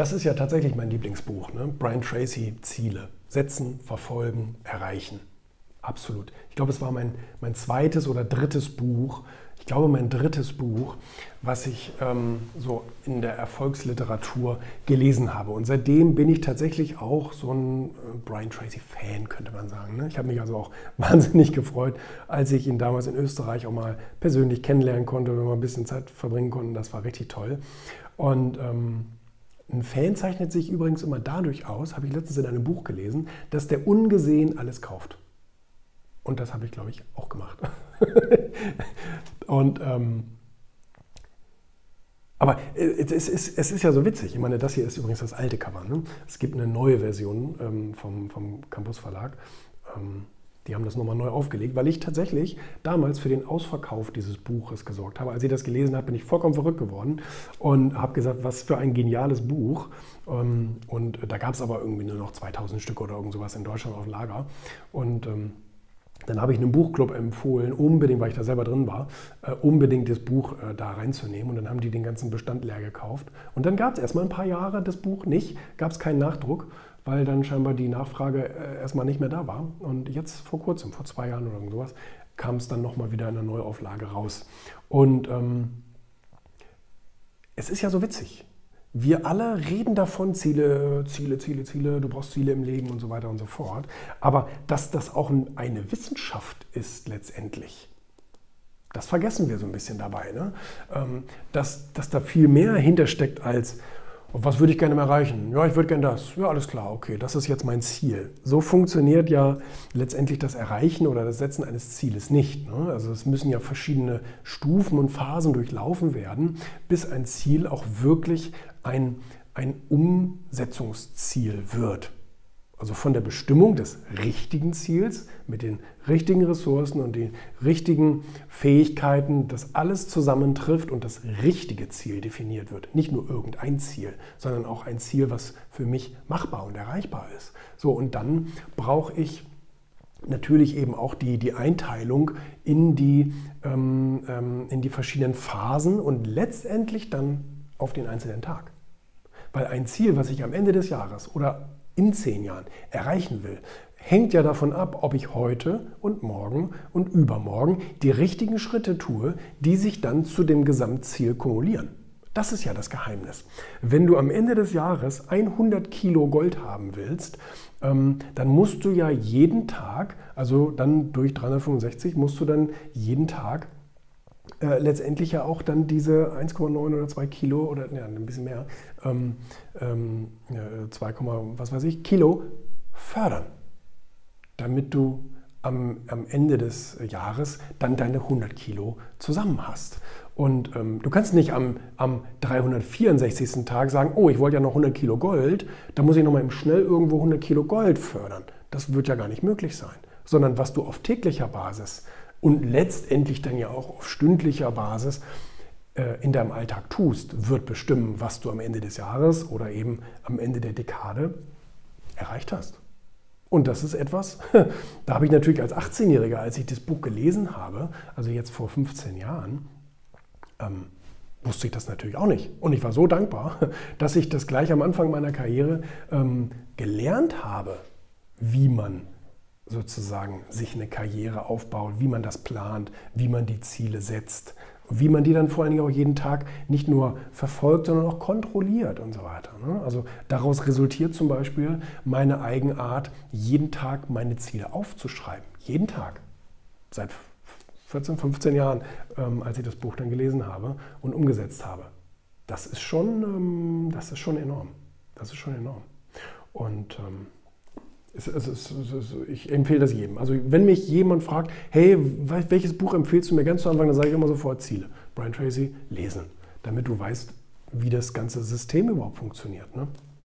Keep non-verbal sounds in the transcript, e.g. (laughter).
Das ist ja tatsächlich mein Lieblingsbuch. Ne? Brian Tracy, Ziele. Setzen, verfolgen, erreichen. Absolut. Ich glaube, es war mein, mein zweites oder drittes Buch, ich glaube, mein drittes Buch, was ich ähm, so in der Erfolgsliteratur gelesen habe. Und seitdem bin ich tatsächlich auch so ein äh, Brian Tracy-Fan, könnte man sagen. Ne? Ich habe mich also auch (laughs) wahnsinnig gefreut, als ich ihn damals in Österreich auch mal persönlich kennenlernen konnte, wenn wir ein bisschen Zeit verbringen konnten. Das war richtig toll. Und ähm, ein Fan zeichnet sich übrigens immer dadurch aus, habe ich letztens in einem Buch gelesen, dass der ungesehen alles kauft. Und das habe ich, glaube ich, auch gemacht. (laughs) und ähm, aber es ist, es ist ja so witzig. Ich meine, das hier ist übrigens das alte Cover. Ne? Es gibt eine neue Version ähm, vom, vom Campus Verlag. Ähm, die haben das nochmal neu aufgelegt, weil ich tatsächlich damals für den Ausverkauf dieses Buches gesorgt habe. Als ich das gelesen habe, bin ich vollkommen verrückt geworden und habe gesagt, was für ein geniales Buch. Ähm, und da gab es aber irgendwie nur noch 2000 Stück oder irgend sowas in Deutschland auf Lager. Und ähm, dann habe ich einem Buchclub empfohlen, unbedingt, weil ich da selber drin war, äh, unbedingt das Buch äh, da reinzunehmen. Und dann haben die den ganzen Bestand leer gekauft. Und dann gab es erstmal ein paar Jahre das Buch nicht, gab es keinen Nachdruck, weil dann scheinbar die Nachfrage äh, erstmal nicht mehr da war. Und jetzt vor kurzem, vor zwei Jahren oder irgendwas, kam es dann nochmal wieder in einer Neuauflage raus. Und ähm, es ist ja so witzig. Wir alle reden davon, Ziele, Ziele, Ziele, Ziele, du brauchst Ziele im Leben und so weiter und so fort. Aber dass das auch eine Wissenschaft ist letztendlich, das vergessen wir so ein bisschen dabei. Ne? Ähm, dass, dass da viel mehr hintersteckt als, und was würde ich gerne erreichen? Ja, ich würde gerne das. Ja, alles klar, okay, das ist jetzt mein Ziel. So funktioniert ja letztendlich das Erreichen oder das Setzen eines Zieles nicht. Ne? Also es müssen ja verschiedene Stufen und Phasen durchlaufen werden, bis ein Ziel auch wirklich ein, ein Umsetzungsziel wird. Also von der Bestimmung des richtigen Ziels mit den richtigen Ressourcen und den richtigen Fähigkeiten, dass alles zusammentrifft und das richtige Ziel definiert wird. Nicht nur irgendein Ziel, sondern auch ein Ziel, was für mich machbar und erreichbar ist. So, und dann brauche ich natürlich eben auch die, die Einteilung in die, ähm, ähm, in die verschiedenen Phasen und letztendlich dann auf den einzelnen Tag. Weil ein Ziel, was ich am Ende des Jahres oder in zehn Jahren erreichen will, hängt ja davon ab, ob ich heute und morgen und übermorgen die richtigen Schritte tue, die sich dann zu dem Gesamtziel kumulieren. Das ist ja das Geheimnis. Wenn du am Ende des Jahres 100 Kilo Gold haben willst, ähm, dann musst du ja jeden Tag, also dann durch 365, musst du dann jeden Tag äh, letztendlich ja auch dann diese 1,9 oder 2 Kilo oder ja, ein bisschen mehr, ähm, ähm, 2, was weiß ich, Kilo fördern, damit du am, am, Ende des Jahres dann deine 100 Kilo zusammen hast. Und ähm, du kannst nicht am, am 364. Tag sagen, oh, ich wollte ja noch 100 Kilo Gold, da muss ich nochmal im Schnell irgendwo 100 Kilo Gold fördern. Das wird ja gar nicht möglich sein. Sondern was du auf täglicher Basis und letztendlich dann ja auch auf stündlicher Basis äh, in deinem Alltag tust, wird bestimmen, was du am Ende des Jahres oder eben am Ende der Dekade erreicht hast. Und das ist etwas, (laughs) da habe ich natürlich als 18-Jähriger, als ich das Buch gelesen habe, also jetzt vor 15 Jahren, ähm, wusste ich das natürlich auch nicht. Und ich war so dankbar, (laughs) dass ich das gleich am Anfang meiner Karriere ähm, gelernt habe, wie man sozusagen sich eine Karriere aufbaut, wie man das plant, wie man die Ziele setzt, wie man die dann vor allen Dingen auch jeden Tag nicht nur verfolgt, sondern auch kontrolliert und so weiter. Ne? Also daraus resultiert zum Beispiel meine Eigenart, jeden Tag meine Ziele aufzuschreiben. Jeden Tag. Seit 14, 15 Jahren, ähm, als ich das Buch dann gelesen habe und umgesetzt habe. Das ist schon, ähm, das ist schon enorm. Das ist schon enorm. Und ähm, es, es, es, ich empfehle das jedem. Also wenn mich jemand fragt, hey, welches Buch empfiehlst du mir ganz zu Anfang, dann sage ich immer sofort Ziele. Brian Tracy, lesen, damit du weißt, wie das ganze System überhaupt funktioniert. Ne?